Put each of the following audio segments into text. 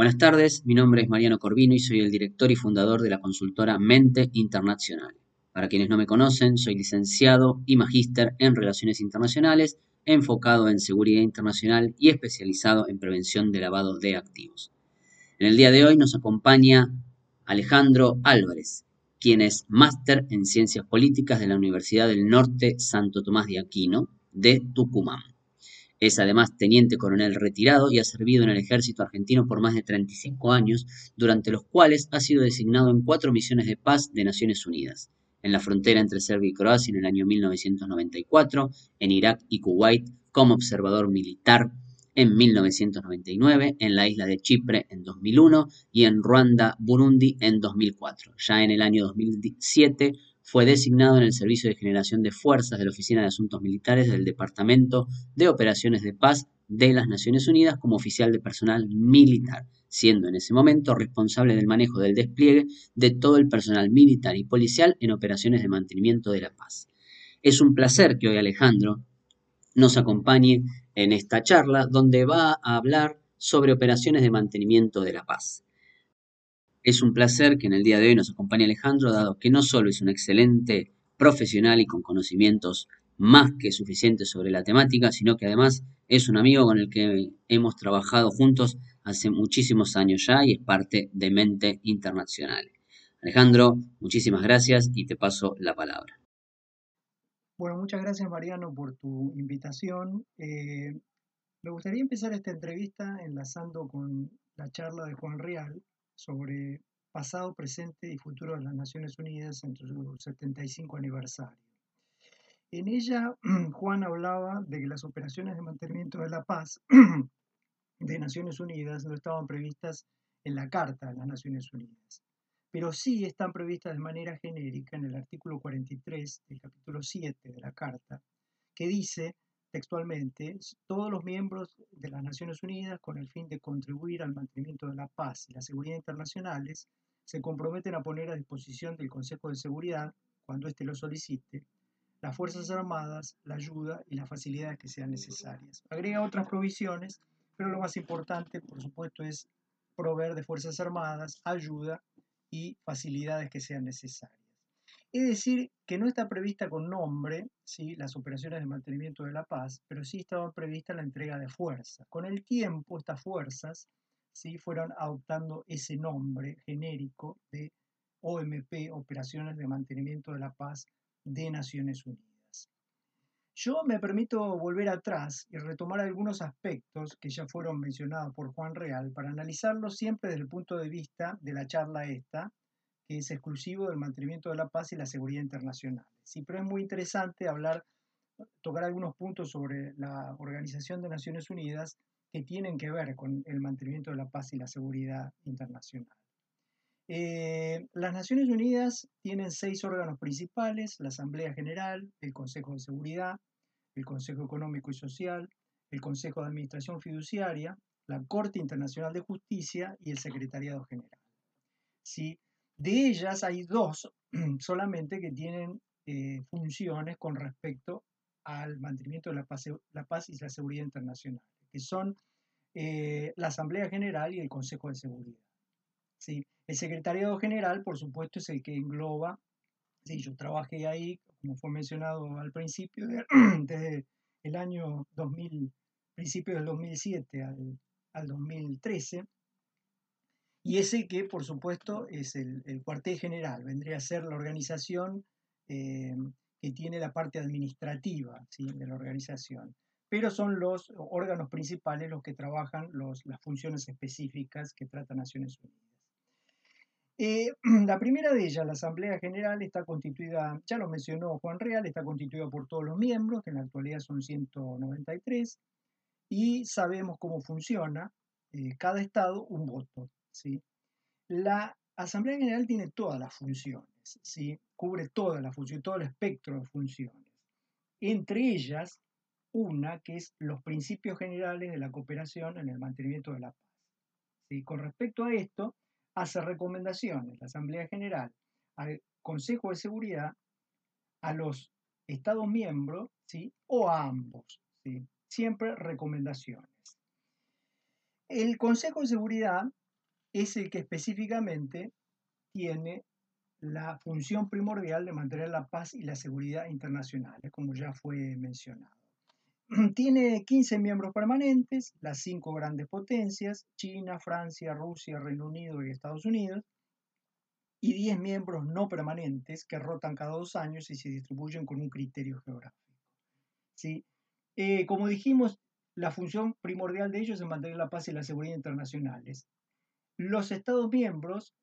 Buenas tardes, mi nombre es Mariano Corvino y soy el director y fundador de la consultora Mente Internacional. Para quienes no me conocen, soy licenciado y magíster en Relaciones Internacionales, enfocado en seguridad internacional y especializado en prevención de lavado de activos. En el día de hoy nos acompaña Alejandro Álvarez, quien es máster en Ciencias Políticas de la Universidad del Norte Santo Tomás de Aquino de Tucumán. Es además teniente coronel retirado y ha servido en el ejército argentino por más de 35 años, durante los cuales ha sido designado en cuatro misiones de paz de Naciones Unidas. En la frontera entre Serbia y Croacia en el año 1994, en Irak y Kuwait como observador militar en 1999, en la isla de Chipre en 2001 y en Ruanda, Burundi en 2004. Ya en el año 2007 fue designado en el Servicio de Generación de Fuerzas de la Oficina de Asuntos Militares del Departamento de Operaciones de Paz de las Naciones Unidas como oficial de personal militar, siendo en ese momento responsable del manejo del despliegue de todo el personal militar y policial en operaciones de mantenimiento de la paz. Es un placer que hoy Alejandro nos acompañe en esta charla donde va a hablar sobre operaciones de mantenimiento de la paz. Es un placer que en el día de hoy nos acompañe Alejandro, dado que no solo es un excelente profesional y con conocimientos más que suficientes sobre la temática, sino que además es un amigo con el que hemos trabajado juntos hace muchísimos años ya y es parte de Mente Internacional. Alejandro, muchísimas gracias y te paso la palabra. Bueno, muchas gracias Mariano por tu invitación. Eh, me gustaría empezar esta entrevista enlazando con la charla de Juan Real, sobre pasado, presente y futuro de las Naciones Unidas en su 75 aniversario. En ella, Juan hablaba de que las operaciones de mantenimiento de la paz de Naciones Unidas no estaban previstas en la Carta de las Naciones Unidas, pero sí están previstas de manera genérica en el artículo 43 del capítulo 7 de la Carta, que dice textualmente, todos los miembros de las Naciones Unidas, con el fin de contribuir al mantenimiento de la paz y la seguridad internacionales, se comprometen a poner a disposición del Consejo de Seguridad, cuando éste lo solicite, las Fuerzas Armadas, la ayuda y las facilidades que sean necesarias. Agrega otras provisiones, pero lo más importante, por supuesto, es proveer de Fuerzas Armadas, ayuda y facilidades que sean necesarias. Es decir, que no está prevista con nombre las operaciones de mantenimiento de la paz, pero sí estaba prevista la entrega de fuerzas. Con el tiempo, estas fuerzas ¿sí? fueron adoptando ese nombre genérico de OMP, Operaciones de Mantenimiento de la Paz de Naciones Unidas. Yo me permito volver atrás y retomar algunos aspectos que ya fueron mencionados por Juan Real para analizarlos siempre desde el punto de vista de la charla esta, es exclusivo del mantenimiento de la paz y la seguridad internacional. Sí, pero es muy interesante hablar, tocar algunos puntos sobre la Organización de Naciones Unidas que tienen que ver con el mantenimiento de la paz y la seguridad internacional. Eh, las Naciones Unidas tienen seis órganos principales, la Asamblea General, el Consejo de Seguridad, el Consejo Económico y Social, el Consejo de Administración Fiduciaria, la Corte Internacional de Justicia y el Secretariado General. ¿Sí? De ellas hay dos solamente que tienen eh, funciones con respecto al mantenimiento de la paz, la paz, y la seguridad internacional, que son eh, la Asamblea General y el Consejo de Seguridad. ¿sí? El Secretariado General, por supuesto, es el que engloba, sí, yo trabajé ahí, como fue mencionado al principio, desde el año 2000, principio del 2007 al, al 2013, y ese que, por supuesto, es el, cuartel general, vendría a ser la organización eh, que tiene la parte administrativa de la organización. Pero son los órganos principales los que trabajan las funciones específicas que trata Naciones Unidas. Eh, la primera de ellas, la Asamblea General, está constituida, ya lo mencionó Juan Real, está constituida por todos los miembros, que en la actualidad son 193, y sabemos cómo funciona. Eh, cada estado un voto. La Asamblea General tiene todas las funciones, ¿sí? cubre todas las funciones, todo el espectro de funciones. Entre ellas, una que es los principios generales de la cooperación en el mantenimiento de la paz. ¿sí? Con respecto a esto, hace recomendaciones la Asamblea General al Consejo de Seguridad, a los Estados miembros ¿sí? o a ambos. ¿sí? Siempre recomendaciones. El Consejo de Seguridad es el que específicamente tiene la función primordial de mantener la paz y la seguridad internacionales, como ya fue mencionado. Tiene 15 miembros permanentes, las cinco grandes potencias, China, Francia, Rusia, Reino Unido y Estados Unidos, y 10 miembros no permanentes que rotan cada dos años y se distribuyen con un criterio geográfico. ¿Sí? Eh, como dijimos, la función primordial de ellos es mantener la paz y la seguridad internacionales. Los Estados miembros,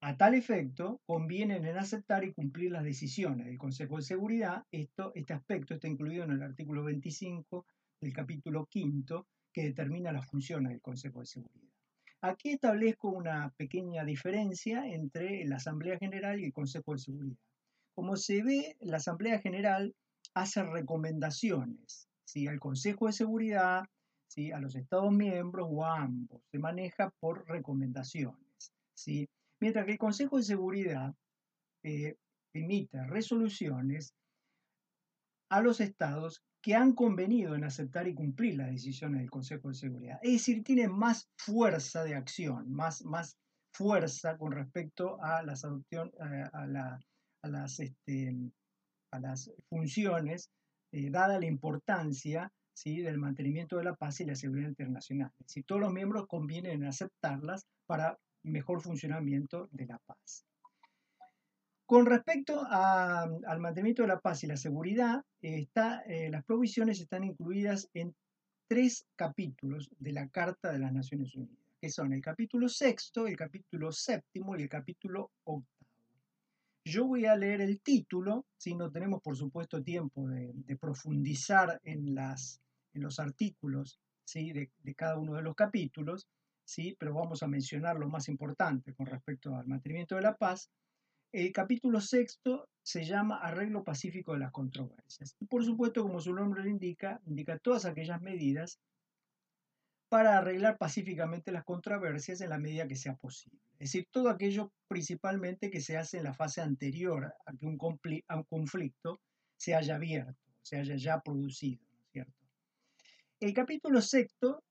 a tal efecto, convienen en aceptar y cumplir las decisiones del Consejo de Seguridad. Este aspecto está incluido en el artículo 25 del capítulo quinto, que determina las funciones del Consejo de Seguridad. Aquí establezco una pequeña diferencia entre la Asamblea General y el Consejo de Seguridad. Como se ve, la Asamblea General hace recomendaciones ¿sí? al Consejo de Seguridad, ¿sí? a los Estados miembros o a ambos. Se maneja por recomendaciones. ¿sí? Mientras que el Consejo de Seguridad eh, emite resoluciones a los estados que han convenido en aceptar y cumplir las decisiones del Consejo de Seguridad. Es decir, tiene más fuerza de acción, más, más fuerza con respecto a las, adopción, eh, a, las, este, a las funciones, eh, dada la importancia ¿sí? del mantenimiento de la paz y la seguridad internacional. Si todos los miembros convienen en aceptarlas para mejor funcionamiento de la paz. Con respecto al mantenimiento de la paz y la seguridad, está, eh, las provisiones están incluidas en tres capítulos de la Carta de las Naciones Unidas, que son el capítulo sexto, el capítulo séptimo y el capítulo octavo. Yo voy a leer el título, si no tenemos por supuesto tiempo de, profundizar en, las, en, los artículos ¿sí? de, cada uno de los capítulos, ¿sí? pero vamos a mencionar lo más importante con respecto al mantenimiento de la paz. El capítulo sexto se llama Arreglo Pacífico de las Controversias. Y por supuesto, como su nombre lo indica, indica todas aquellas medidas para arreglar pacíficamente las controversias en la medida que sea posible. Es decir, todo aquello principalmente que se hace en la fase anterior a que un, conflicto se haya abierto, se haya ya producido? El capítulo séptimo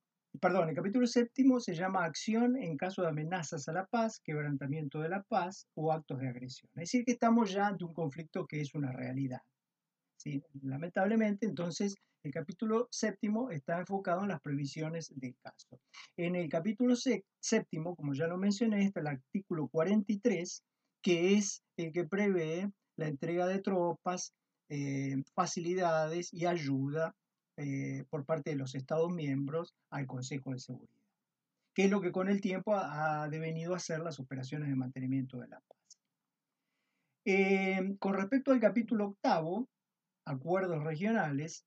se llama acción en caso de amenazas a la paz, quebrantamiento de la paz o actos de agresión. Es decir, que estamos ya ante un conflicto que es una realidad. Lamentablemente, entonces, el capítulo séptimo está enfocado en las previsiones del caso. En el capítulo séptimo, como ya lo mencioné, está el artículo 43, que es el que prevé la entrega de tropas, eh, facilidades y ayuda eh, por parte de los Estados miembros al Consejo de Seguridad, que es lo que con el tiempo ha, devenido a ser las operaciones de mantenimiento de la paz. Eh, con respecto al capítulo octavo, acuerdos regionales,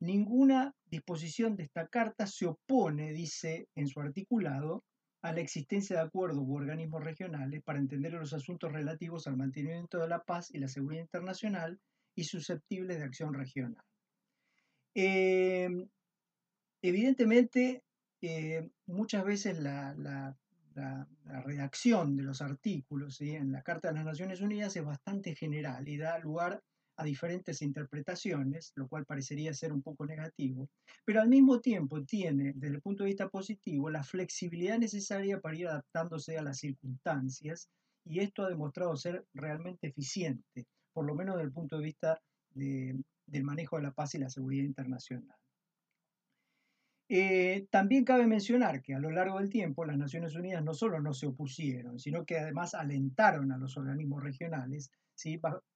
ninguna disposición de esta carta se opone, dice en su articulado, a la existencia de acuerdos u organismos regionales para entender los asuntos relativos al mantenimiento de la paz y la seguridad internacional y susceptibles de acción regional. Em, evidentemente, eh, muchas veces la, redacción de los artículos en la Carta de las Naciones Unidas es bastante general y da lugar a diferentes interpretaciones, lo cual parecería ser un poco negativo, pero al mismo tiempo tiene, desde el punto de vista positivo, la flexibilidad necesaria para ir adaptándose a las circunstancias y esto ha demostrado ser realmente eficiente, por lo menos desde el punto de vista de, del manejo de la paz y la seguridad internacional. Eh, también cabe mencionar que a lo largo del tiempo las Naciones Unidas no solo no se opusieron, sino que además alentaron a los organismos regionales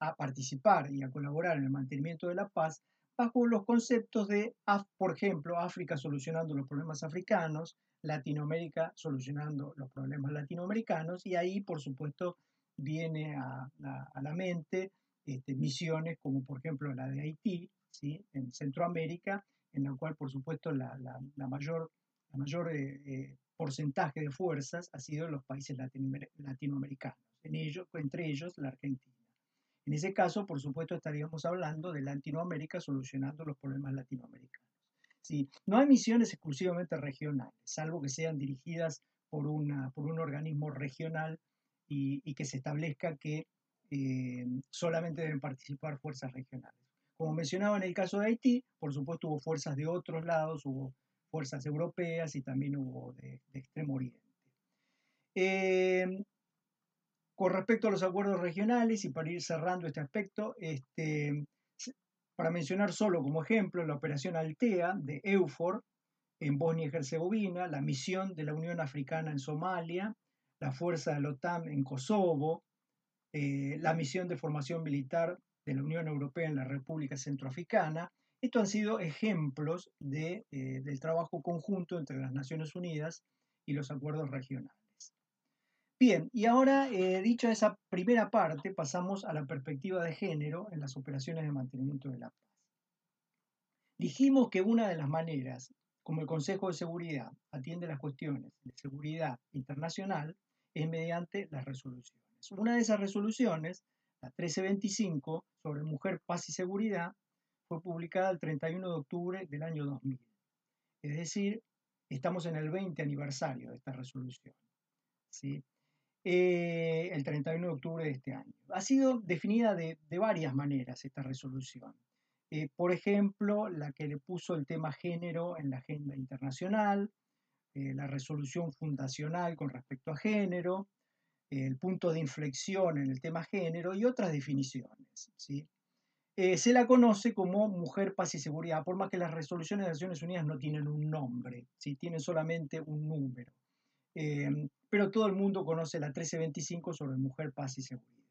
a participar y a colaborar en el mantenimiento de la paz bajo los conceptos de, por ejemplo, África solucionando los problemas africanos, Latinoamérica solucionando los problemas latinoamericanos, y ahí, por supuesto, viene a la mente este, misiones como por ejemplo la de Haití, ¿sí? en Centroamérica, en la cual por supuesto la, mayor, la mayor eh, eh, porcentaje de fuerzas ha sido en los países latinoamericanos, en ellos, entre ellos la Argentina. En ese caso, por supuesto, estaríamos hablando de Latinoamérica solucionando los problemas latinoamericanos. ¿sí? No hay misiones exclusivamente regionales, salvo que sean dirigidas por, una, por un organismo regional y, y que se establezca que eh, solamente deben participar fuerzas regionales. Como mencionaba en el caso de Haití, por supuesto hubo fuerzas de otros lados, hubo fuerzas europeas y también hubo de, Extremo Oriente. Eh, con respecto a los acuerdos regionales, y para ir cerrando este aspecto, este, para mencionar solo como ejemplo la operación Altea de EUFOR en Bosnia y Herzegovina, la misión de la Unión Africana en Somalia, la fuerza de la OTAN en Kosovo, eh, la misión de formación militar de la Unión Europea en la República Centroafricana. Estos han sido ejemplos de, eh, del trabajo conjunto entre las Naciones Unidas y los acuerdos regionales. Bien, y ahora, eh, dicho esa primera parte, pasamos a la perspectiva de género en las operaciones de mantenimiento de la paz. Dijimos que una de las maneras como el Consejo de Seguridad atiende las cuestiones de seguridad internacional es mediante las resoluciones. Una de esas resoluciones, la 1325 sobre mujer, paz y seguridad, fue publicada el 31 de octubre del año 2000. Es decir, estamos en el 20 aniversario de esta resolución. ¿sí? Eh, el 31 de octubre de este año. Ha sido definida de, varias maneras esta resolución. Eh, por ejemplo, la que le puso el tema género en la agenda internacional, eh, la resolución fundacional con respecto a género, el punto de inflexión en el tema género y otras definiciones. ¿sí? se la conoce como mujer, paz y seguridad, por más que las resoluciones de Naciones Unidas no tienen un nombre, ¿sí? tienen solamente un número. Em, pero todo el mundo conoce la 1325 sobre mujer, paz y seguridad.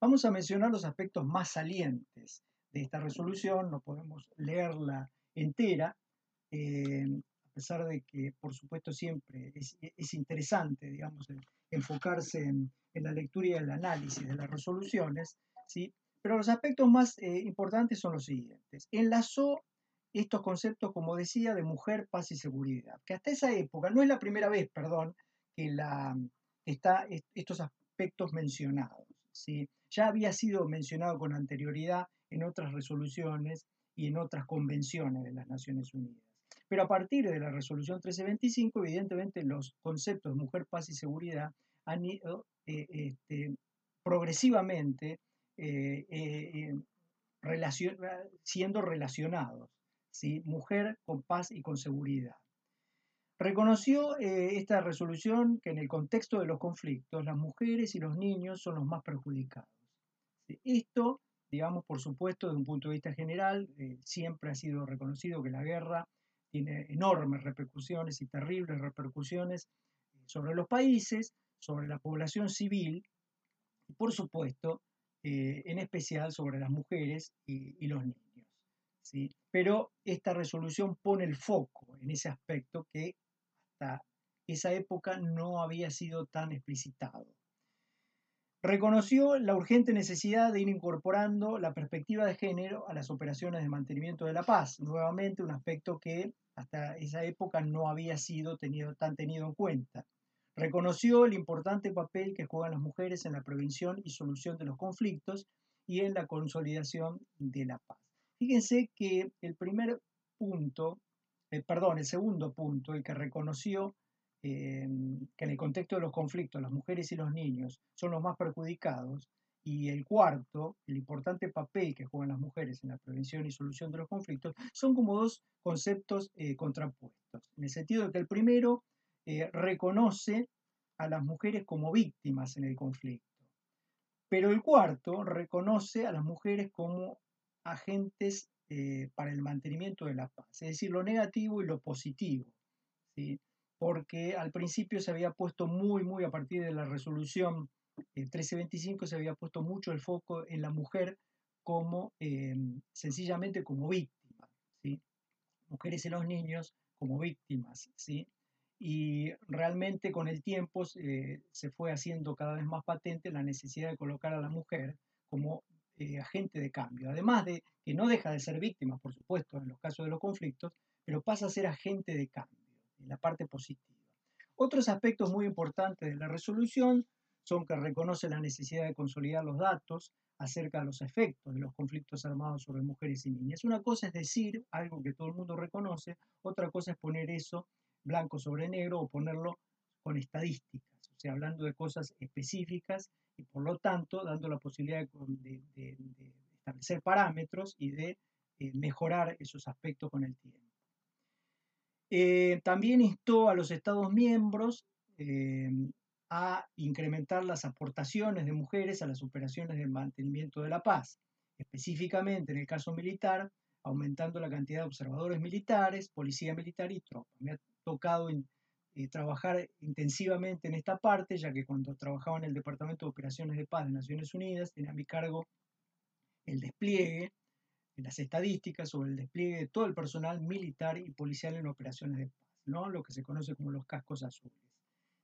Vamos a mencionar los aspectos más salientes de esta resolución, no podemos leerla entera, a pesar de que, por supuesto, siempre es, interesante, digamos, enfocarse en, la lectura y el análisis de las resoluciones, ¿sí? pero los aspectos más eh, importantes son los siguientes. Enlazó estos conceptos, como decía, de mujer, paz y seguridad, que hasta esa época, no es la primera vez, perdón, que la, está estos aspectos mencionados. ¿sí? Ya había sido mencionado con anterioridad en otras resoluciones y en otras convenciones de las Naciones Unidas. Pero a partir de la resolución 1325, evidentemente los conceptos mujer, paz y seguridad han ido eh, este, progresivamente eh, eh, siendo relacionados mujer con paz y con seguridad. Reconoció eh, esta resolución que en el contexto de los conflictos las mujeres y los niños son los más perjudicados. Esto, digamos, por supuesto, de un punto de vista general, eh, siempre ha sido reconocido que la guerra tiene enormes repercusiones y terribles repercusiones eh, sobre los países, sobre la población civil y, por supuesto, en especial sobre las mujeres y, y los niños. Pero esta resolución pone el foco en ese aspecto que hasta esa época no había sido tan explicitado. Reconoció la urgente necesidad de ir incorporando la perspectiva de género a las operaciones de mantenimiento de la paz, nuevamente un aspecto que hasta esa época no había sido tan tenido en cuenta. Reconoció el importante papel que juegan las mujeres en la prevención y solución de los conflictos y en la consolidación de la paz. Fíjense que el primer punto, eh, perdón, el segundo punto, el que reconoció em, que en el contexto de los conflictos las mujeres y los niños son los más perjudicados, y el cuarto, el importante papel que juegan las mujeres en la prevención y solución de los conflictos, son como dos conceptos eh, contrapuestos, en el sentido de que el primero eh, reconoce a las mujeres como víctimas en el conflicto, pero el cuarto reconoce a las mujeres como agentes eh, para el mantenimiento de la paz, es decir, lo negativo y lo positivo, ¿sí? Porque al principio se había puesto muy, muy a partir de la resolución 1325, se había puesto mucho el foco en la mujer como eh, sencillamente como víctima, ¿sí? mujeres y los niños como víctimas, ¿sí? y realmente con el tiempo eh, se fue haciendo cada vez más patente la necesidad de colocar a la mujer como eh, agente de cambio. Además de que no deja de ser víctima, por supuesto, en los casos de los conflictos, pero pasa a ser agente de cambio, la parte positiva. Otros aspectos muy importantes de la resolución son que reconoce la necesidad de consolidar los datos acerca de los efectos de los conflictos armados sobre mujeres y niñas. Una cosa es decir algo que todo el mundo reconoce, otra cosa es poner eso blanco sobre negro o ponerlo con estadísticas, o sea, hablando de cosas específicas y por lo tanto dando la posibilidad de, establecer parámetros y de eh, mejorar esos aspectos con el tiempo. Eh, también instó a los Estados miembros eh, a incrementar las aportaciones de mujeres a las operaciones de mantenimiento de la paz, específicamente en el caso militar, aumentando la cantidad de observadores militares, policía militar y tropas. Me ha tocado eh, trabajar intensivamente en esta parte, ya que cuando trabajaba en el Departamento de Operaciones de Paz de Naciones Unidas, tenía a mi cargo el despliegue, las estadísticas sobre el despliegue de todo el personal militar y policial en operaciones de paz, ¿no? lo que se conoce como los cascos azules.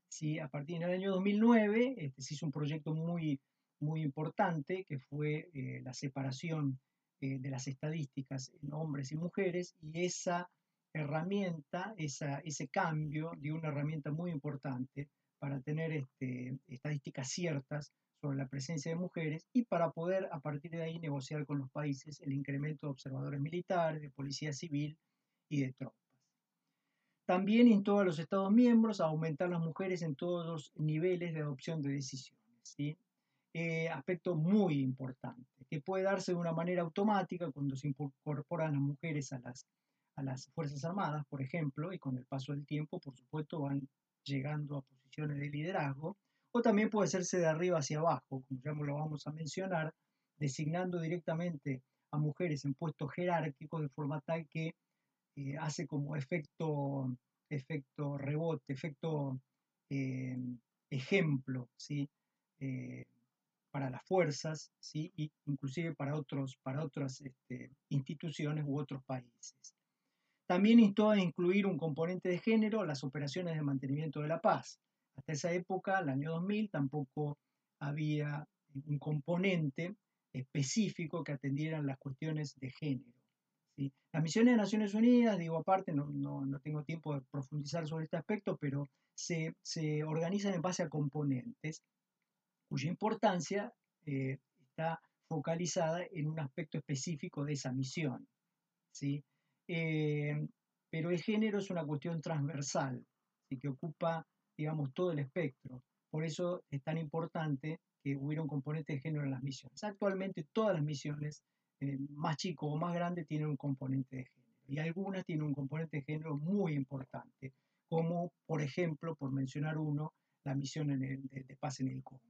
¿Sí? A partir del año 2009 este, se hizo un proyecto muy, muy importante que fue eh, la separación eh, de las estadísticas en hombres y mujeres y esa herramienta, esa, ese cambio dio una herramienta muy importante para tener este, estadísticas ciertas sobre la presencia de mujeres y para poder a partir de ahí negociar con los países el incremento de observadores militares, de policía civil y de tropas. También instó a los Estados miembros a aumentar las mujeres en todos los niveles de adopción de decisiones. ¿sí? Eh, aspecto muy importante, que puede darse de una manera automática cuando se incorporan las mujeres a las, a las Fuerzas Armadas, por ejemplo, y con el paso del tiempo, por supuesto, van llegando a posiciones de liderazgo, o también puede hacerse de arriba hacia abajo, como ya lo vamos a mencionar, designando directamente a mujeres en puestos jerárquicos de forma tal que eh, hace como efecto, efecto rebote, efecto eh, ejemplo, ¿sí? para las fuerzas, ¿sí? y inclusive para, otros, para otras este, instituciones u otros países. También instó a incluir un componente de género en las operaciones de mantenimiento de la paz. Hasta esa época, el año 2000, tampoco había un componente específico que atendieran las cuestiones de género. ¿sí? Las misiones de Naciones Unidas, digo aparte, no, no, no, tengo tiempo de profundizar sobre este aspecto, pero se, se organizan en base a componentes cuya importancia eh, está focalizada en un aspecto específico de esa misión. ¿sí? Eh, pero el género es una cuestión transversal, que ocupa, digamos, todo el espectro. Por eso es tan importante que hubiera un componente de género en las misiones. Actualmente todas las misiones, eh, más chico o más grande, tienen un componente de género. Y algunas tienen un componente de género muy importante, como por ejemplo, por mencionar uno, la misión de, paz en el Congo.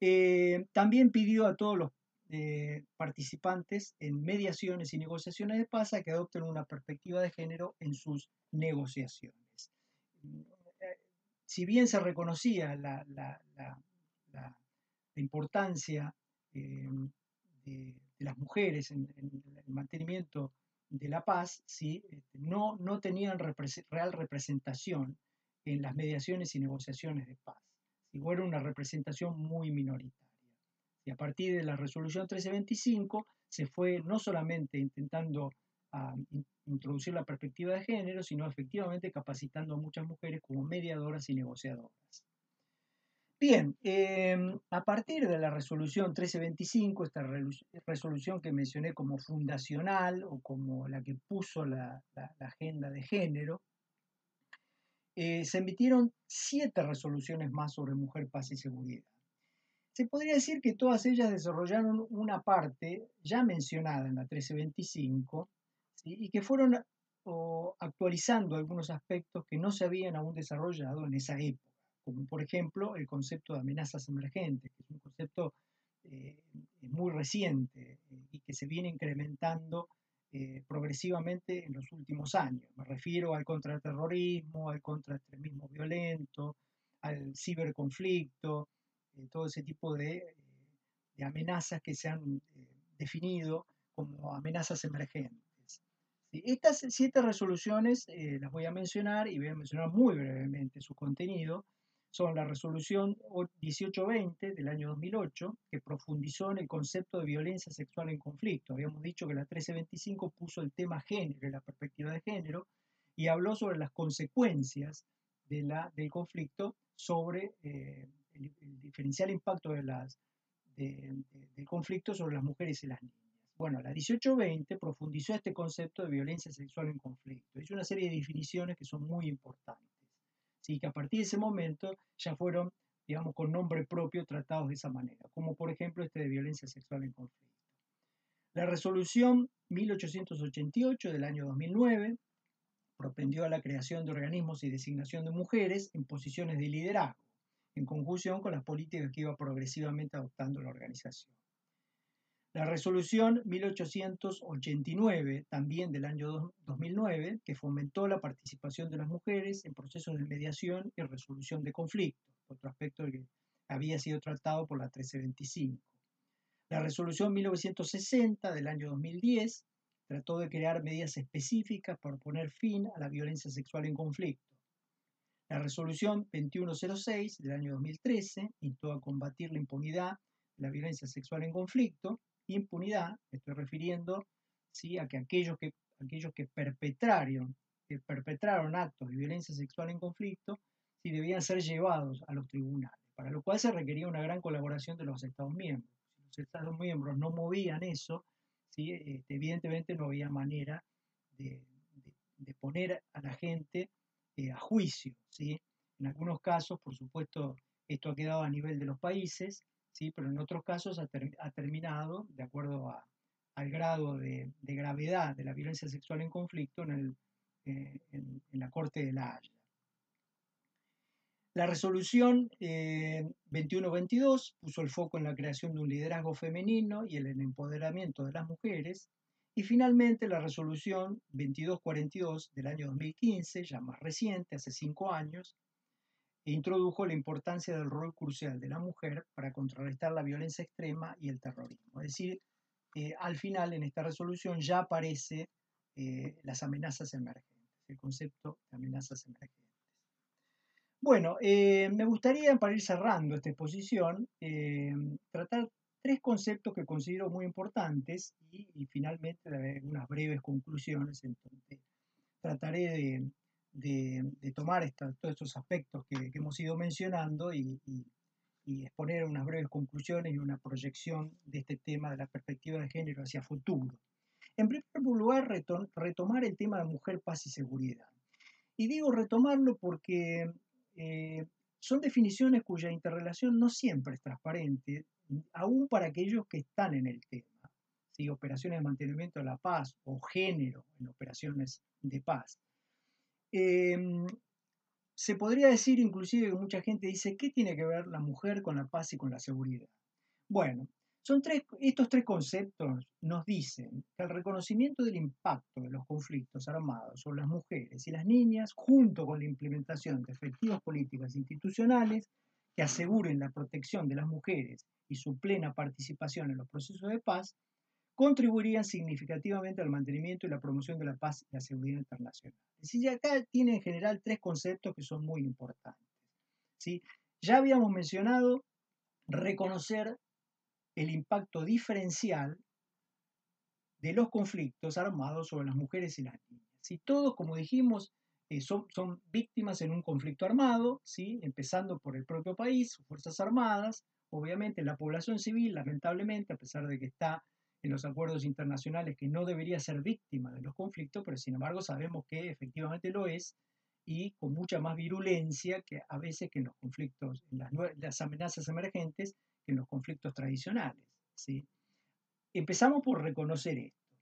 Eh, también pidió a todos los eh, participantes en mediaciones y negociaciones de paz a que adopten una perspectiva de género en sus negociaciones. Si bien se reconocía la, importancia de, las mujeres en, el mantenimiento de la paz, ¿sí? Este, no, tenían real representación en las mediaciones y negociaciones de paz igual era una representación muy minoritaria. Y a partir de la resolución 1325 se fue no solamente intentando ah, introducir la perspectiva de género, sino efectivamente capacitando a muchas mujeres como mediadoras y negociadoras. Bien, em, a partir de la resolución 1325, esta resolución que mencioné como fundacional o como la que puso la agenda de género, eh, se emitieron siete resoluciones más sobre mujer, paz y seguridad. Se podría decir que todas ellas desarrollaron una parte ya mencionada en la 1325 y que fueron actualizando algunos aspectos que no se habían aún desarrollado en esa época, como por ejemplo el concepto de amenazas emergentes, que es un concepto eh, muy reciente eh, y que se viene incrementando eh, progresivamente en los últimos años. Me refiero al contraterrorismo, al contraextremismo violento, al ciberconflicto, eh, todo ese tipo de, de, amenazas que se han definido como amenazas emergentes. Estas siete resoluciones las voy a mencionar y voy a mencionar muy brevemente su contenido son la resolución 1820 del año 2008, que profundizó en el concepto de violencia sexual en conflicto. Habíamos dicho que la 1325 puso el tema género la perspectiva de género y habló sobre las consecuencias de la, del conflicto sobre eh, el, diferencial impacto de las, del conflicto sobre las mujeres y las niñas. Bueno, la 1820 profundizó este concepto de violencia sexual en conflicto. Hizo una serie de definiciones que son muy importantes. ¿sí? que a partir de ese momento ya fueron, digamos, con nombre propio tratados de esa manera, como por ejemplo este de violencia sexual en conflicto. La resolución 1888 del año 2009 propendió a la creación de organismos y designación de mujeres en posiciones de liderazgo en conjunción con las políticas que iba progresivamente adoptando la organización. La resolución 1889, también del año 2009, que fomentó la participación de las mujeres en procesos de mediación y resolución de conflictos, otro aspecto que había sido tratado por la 1325. La resolución 1960 del año 2010 trató de crear medidas específicas para poner fin a la violencia sexual en conflicto. La resolución 2106 del año 2013 instó a combatir la impunidad de la violencia sexual en conflicto impunidad, me estoy refiriendo ¿sí? a que aquellos que, aquellos que perpetraron, perpetraron actos de violencia sexual en conflicto, sí debían ser llevados a los tribunales, para lo cual se requería una gran colaboración de los Estados miembros. Si los Estados miembros no movían eso, ¿sí? Este, evidentemente no había manera de, de, poner a la gente eh, a juicio. ¿sí? En algunos casos, por supuesto, esto ha quedado a nivel de los países, ¿sí? pero en otros casos ha, terminado, de acuerdo al grado de, gravedad de la violencia sexual en conflicto, en, eh, la Corte de la Haya. La resolución 2122 eh, puso el foco en la creación de un liderazgo femenino y el empoderamiento de las mujeres. Y finalmente la resolución 2242 del año 2015, ya más reciente, hace cinco años, introdujo la importancia del rol crucial de la mujer para contrarrestar la violencia extrema y el terrorismo. Es decir, eh, al final en esta resolución ya aparece eh, las amenazas emergentes, el concepto de amenazas emergentes. Bueno, eh, me gustaría, para ir cerrando esta exposición, tratar tres conceptos que considero muy importantes y, y finalmente unas breves conclusiones. Entonces, trataré de, de, tomar todos estos aspectos que, hemos ido mencionando y, exponer unas breves conclusiones y una proyección de este tema de la perspectiva de género hacia futuro. En primer lugar, retomar el tema de mujer, paz y seguridad. Y digo retomarlo porque eh, son definiciones cuya interrelación no siempre es transparente, aún para aquellos que están en el tema. ¿sí? Operaciones de mantenimiento de la paz o género en operaciones de paz. Em, se podría decir inclusive que mucha gente dice, ¿qué tiene que ver la mujer con la paz y con la seguridad? Bueno, son tres, estos tres conceptos nos dicen que el reconocimiento del impacto de los conflictos armados sobre las mujeres y las niñas, junto con la implementación de efectivas políticas institucionales que aseguren la protección de las mujeres y su plena participación en los procesos de paz, contribuirían significativamente al mantenimiento y la promoción de la paz y la seguridad internacional. Es decir, acá tiene en general tres conceptos que son muy importantes. ¿sí? Ya habíamos mencionado reconocer el impacto diferencial de los conflictos armados sobre las mujeres y las niñas. Si todos, como dijimos, eh, son, son, víctimas en un conflicto armado, ¿sí? empezando por el propio país, sus Fuerzas Armadas, obviamente la población civil, lamentablemente, a pesar de que está en los acuerdos internacionales que no debería ser víctima de los conflictos, pero sin embargo sabemos que efectivamente lo es y con mucha más virulencia que a veces que en los conflictos, en las, amenazas emergentes, que en los conflictos tradicionales. ¿sí? Empezamos por reconocer esto.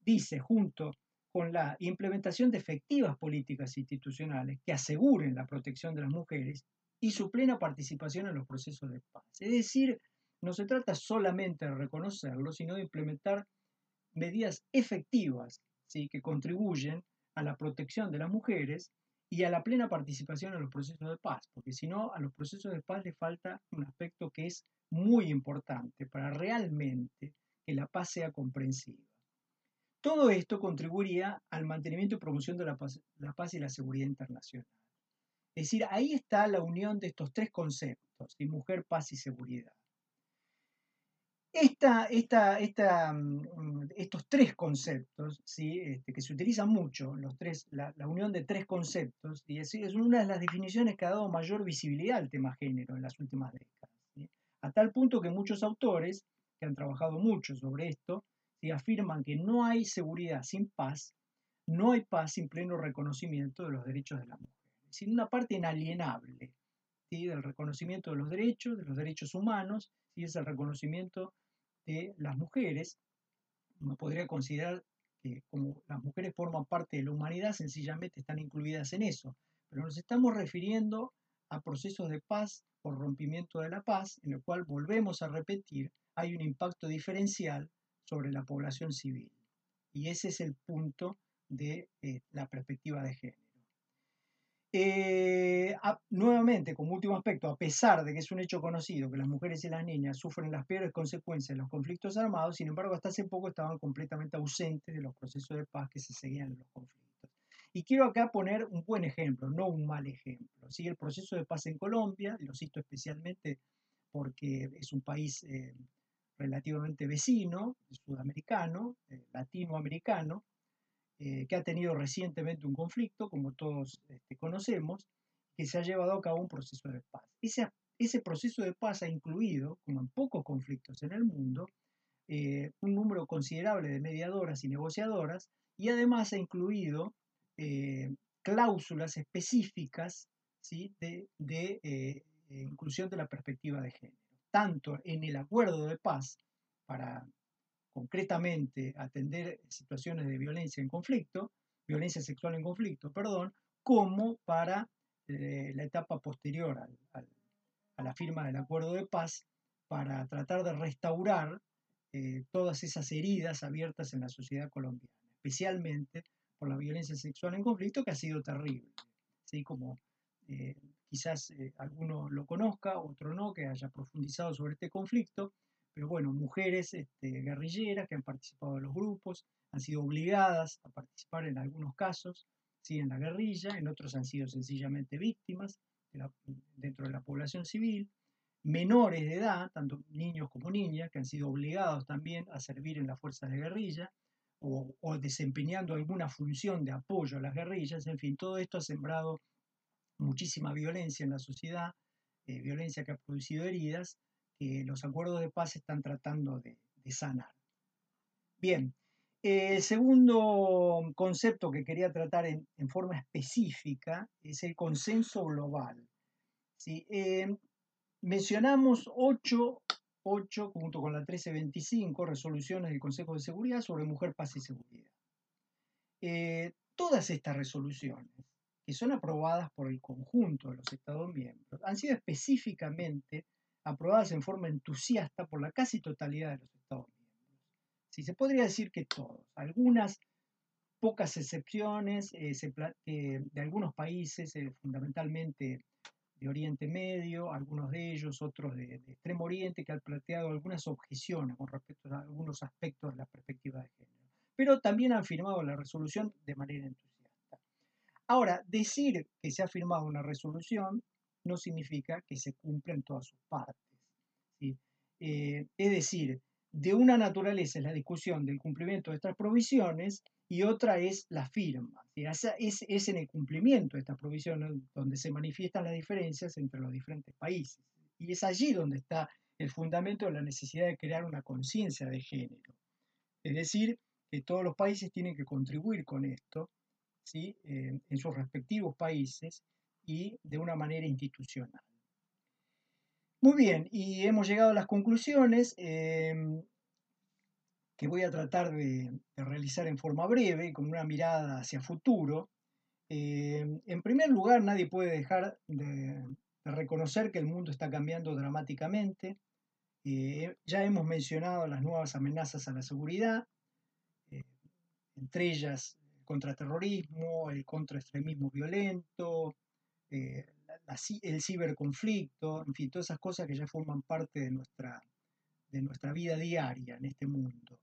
Dice, junto con la implementación de efectivas políticas institucionales que aseguren la protección de las mujeres y su plena participación en los procesos de paz. Es decir, no se trata solamente de reconocerlo, sino de implementar medidas efectivas que contribuyen a la protección de las mujeres y a la plena participación en los procesos de paz, porque si no, a los procesos de paz le falta un aspecto que es muy importante para realmente que la paz sea comprensiva. Todo esto contribuiría al mantenimiento y promoción de la paz, la paz y la seguridad internacional. Es decir, ahí está la unión de estos tres conceptos, de mujer, paz y seguridad. Mm, estos tres conceptos, ¿sí? Este, que se utilizan mucho, los tres, la, unión de tres conceptos, y es, una de las definiciones que ha dado mayor visibilidad al tema género en las últimas décadas. A tal punto que muchos autores que han trabajado mucho sobre esto afirman que no hay seguridad sin paz, no hay paz sin pleno reconocimiento de los derechos de la mujer. Es una parte inalienable del reconocimiento de los derechos, de los derechos humanos, y es el reconocimiento de las mujeres. Uno podría considerar que como las mujeres forman parte de la humanidad, sencillamente están incluidas en eso. Pero nos estamos refiriendo a procesos de paz por rompimiento de la paz, en el cual volvemos a repetir, hay un impacto diferencial sobre la población civil. Y ese es el punto de eh, la perspectiva de género. Eh, nuevamente, como último aspecto, a pesar de que es un hecho conocido que las mujeres y las niñas sufren las peores consecuencias de los conflictos armados, sin embargo, hasta hace poco estaban completamente ausentes de los procesos de paz que se seguían en los conflictos. Y quiero acá poner un buen ejemplo, no un mal ejemplo. ¿sí? El proceso de paz en Colombia, lo cito especialmente porque es un país eh, relativamente vecino, sudamericano, eh, latinoamericano, eh, que ha tenido recientemente un conflicto, como todos este, conocemos, que se ha llevado a cabo un proceso de paz. Ese, proceso de paz ha incluido, como en pocos conflictos en el mundo, un número considerable de mediadoras y negociadoras, y además ha incluido eh, cláusulas específicas de, eh, inclusión de la perspectiva de género, tanto en el acuerdo de paz para concretamente atender situaciones de violencia en conflicto, violencia sexual en conflicto, perdón, como para eh, la etapa posterior a la firma del acuerdo de paz para tratar de restaurar todas esas heridas abiertas en la sociedad colombiana, especialmente la violencia sexual en conflicto, que ha sido terrible. ¿sí? Como eh, quizás eh, alguno lo conozca, otro no, que haya profundizado sobre este conflicto, pero bueno, mujeres este, guerrilleras que han participado en los grupos, han sido obligadas a participar en algunos casos, ¿sí? en la guerrilla, en otros han sido sencillamente víctimas dentro de la población civil, menores de edad, tanto niños como niñas, que han sido obligados también a servir en las fuerzas de guerrilla, o, desempeñando alguna función de apoyo a las guerrillas, en fin, todo esto ha sembrado muchísima violencia en la sociedad, eh, violencia que ha producido heridas, que los acuerdos de paz están tratando de, sanar. Bien, el segundo concepto que quería tratar en, forma específica es el consenso global. Eh, mencionamos ocho 8, junto con la 1325, resoluciones del Consejo de Seguridad sobre mujer, paz y seguridad. Eh, todas estas resoluciones, que son aprobadas por el conjunto de los Estados miembros, han sido específicamente aprobadas en forma entusiasta por la casi totalidad de los Estados miembros. Si se podría decir que todos, algunas pocas excepciones eh, eh, de algunos países, fundamentalmente de Oriente Medio, algunos de ellos, otros de, Extremo Oriente, que han planteado algunas objeciones con respecto a algunos aspectos de la perspectiva de género, pero también han firmado la resolución de manera entusiasta. Ahora, decir que se ha firmado una resolución no significa que se cumpla en todas sus partes. Eh, es decir, de una naturaleza es la discusión del cumplimiento de estas provisiones y otra es la firma. Es, en el cumplimiento de estas provisiones donde se manifiestan las diferencias entre los diferentes países. Y es allí donde está el fundamento de la necesidad de crear una conciencia de género. Es decir, que todos los países tienen que contribuir con esto ¿sí? en sus respectivos países y de una manera institucional. Muy bien, y hemos llegado a las conclusiones. Em, que voy a tratar de, realizar en forma breve, con una mirada hacia futuro. Eh, en primer lugar, nadie puede dejar de, reconocer que el mundo está cambiando dramáticamente. Eh, ya hemos mencionado las nuevas amenazas a la seguridad, eh, entre ellas el contraterrorismo, el contraextremismo violento, el ciberconflicto, en fin, todas esas cosas que ya forman parte de nuestra, de nuestra vida diaria en este mundo.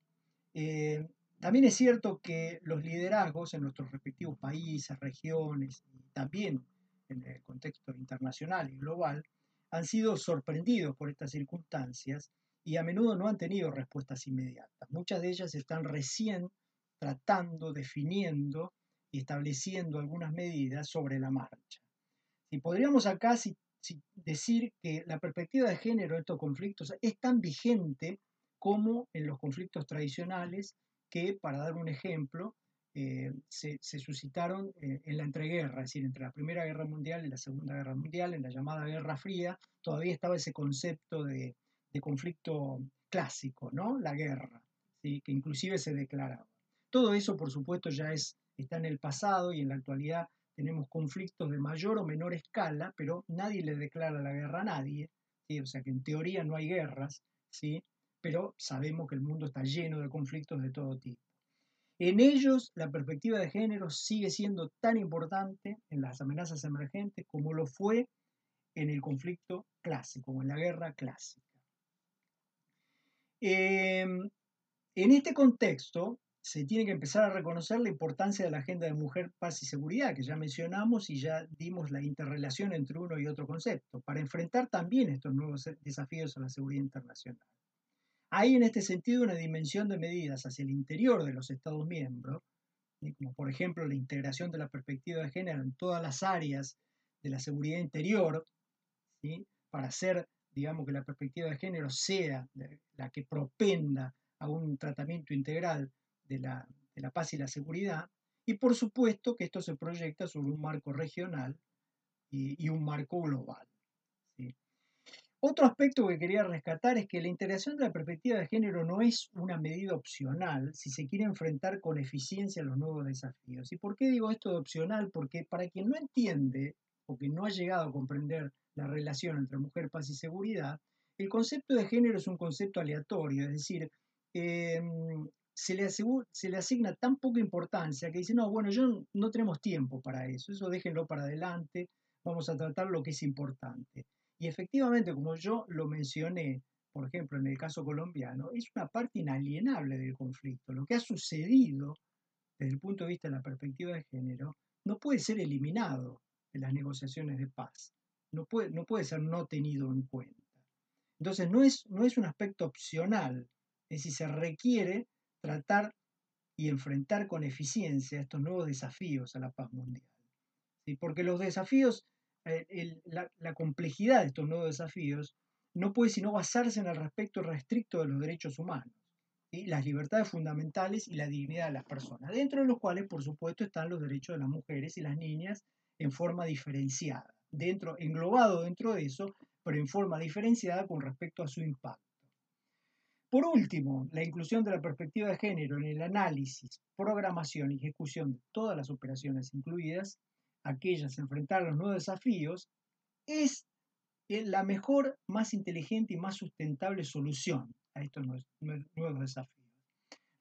Eh, también es cierto que los liderazgos en nuestros respectivos países, regiones, y también en el contexto internacional y global, han sido sorprendidos por estas circunstancias y a menudo no han tenido respuestas inmediatas. Muchas de ellas están recién tratando, definiendo y estableciendo algunas medidas sobre la marcha. Y podríamos acá decir que la perspectiva de género de estos conflictos es tan vigente como en los conflictos tradicionales que, para dar un ejemplo, eh, se, suscitaron eh, en la entreguerra, es decir, entre la Primera Guerra Mundial y la Segunda Guerra Mundial, en la llamada Guerra Fría, todavía estaba ese concepto de, conflicto clásico, ¿no? La guerra, que inclusive se declaraba. Todo eso, por supuesto, ya es, está en el pasado y en la actualidad tenemos conflictos de mayor o menor escala, pero nadie le declara la guerra a nadie, o sea que en teoría no hay guerras, ¿sí? pero sabemos que el mundo está lleno de conflictos de todo tipo. En ellos, la perspectiva de género sigue siendo tan importante en las amenazas emergentes como lo fue en el conflicto clásico, en la guerra clásica. Em, en este contexto, se tiene que empezar a reconocer la importancia de la agenda de mujer, paz y seguridad, que ya mencionamos y ya dimos la interrelación entre uno y otro concepto, para enfrentar también estos nuevos desafíos a la seguridad internacional. Hay en este sentido una dimensión de medidas hacia el interior de los Estados miembros, como por ejemplo la integración de la perspectiva de género en todas las áreas de la seguridad interior, para hacer, digamos, que la perspectiva de género sea la que propenda a un tratamiento integral de la, paz y la seguridad, y por supuesto que esto se proyecta sobre un marco regional y, un marco global. Otro aspecto que quería rescatar es que la integración de la perspectiva de género no es una medida opcional si se quiere enfrentar con eficiencia los nuevos desafíos. ¿Y por qué digo esto de opcional? Porque para quien no entiende o que no ha llegado a comprender la relación entre mujer, paz y seguridad, el concepto de género es un concepto aleatorio, es decir, em, se le, se le asigna tan poca importancia que dice, no, bueno, yo no tenemos tiempo para eso, eso déjenlo para adelante, vamos a tratar lo que es importante. Y efectivamente, como yo lo mencioné, por ejemplo, en el caso colombiano, es una parte inalienable del conflicto. Lo que ha sucedido desde el punto de vista de la perspectiva de género no puede ser eliminado de las negociaciones de paz, no puede, no puede ser no tenido en cuenta. Entonces, no es, no es un aspecto opcional, es decir, se requiere tratar y enfrentar con eficiencia estos nuevos desafíos a la paz mundial. ¿sí? Porque los desafíos, eh, la, complejidad de estos nuevos desafíos no puede sino basarse en el respeto restricto de los derechos humanos, y las libertades fundamentales y la dignidad de las personas, dentro de los cuales, por supuesto, están los derechos de las mujeres y las niñas en forma diferenciada, dentro, englobado dentro de eso, pero en forma diferenciada con respecto a su impacto. Por último, la inclusión de la perspectiva de género en el análisis, programación y ejecución de todas las operaciones incluidas, aquellas enfrentar los nuevos desafíos, es eh, la mejor, más inteligente y más sustentable solución a estos nuevos desafíos.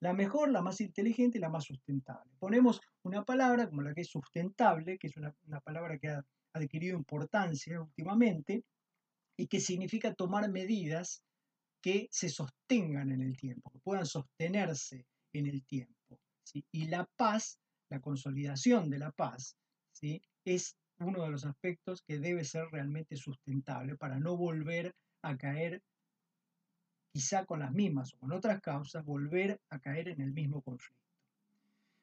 La mejor, la más inteligente y la más sustentable. Ponemos una palabra como la que es sustentable, que es una, una palabra que ha adquirido importancia últimamente y que significa tomar medidas que se sostengan en el tiempo, que puedan sostenerse en el tiempo. Y la paz, la consolidación de la paz, ¿sí? es uno de los aspectos que debe ser realmente sustentable para no volver a caer, quizá con las mismas o con otras causas, volver a caer en el mismo conflicto.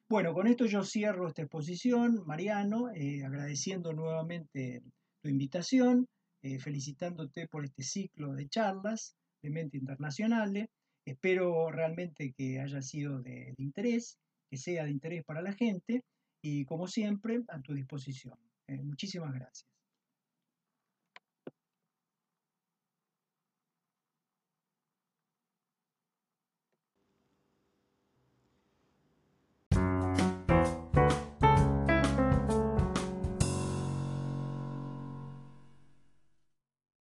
Bueno, con esto yo cierro esta exposición, Mariano, eh, agradeciendo nuevamente tu invitación, eh, felicitándote por este ciclo de charlas de Mente Internacional. Espero realmente que haya sido de, interés, que sea de interés para la gente y como siempre a tu disposición. Eh, muchísimas gracias.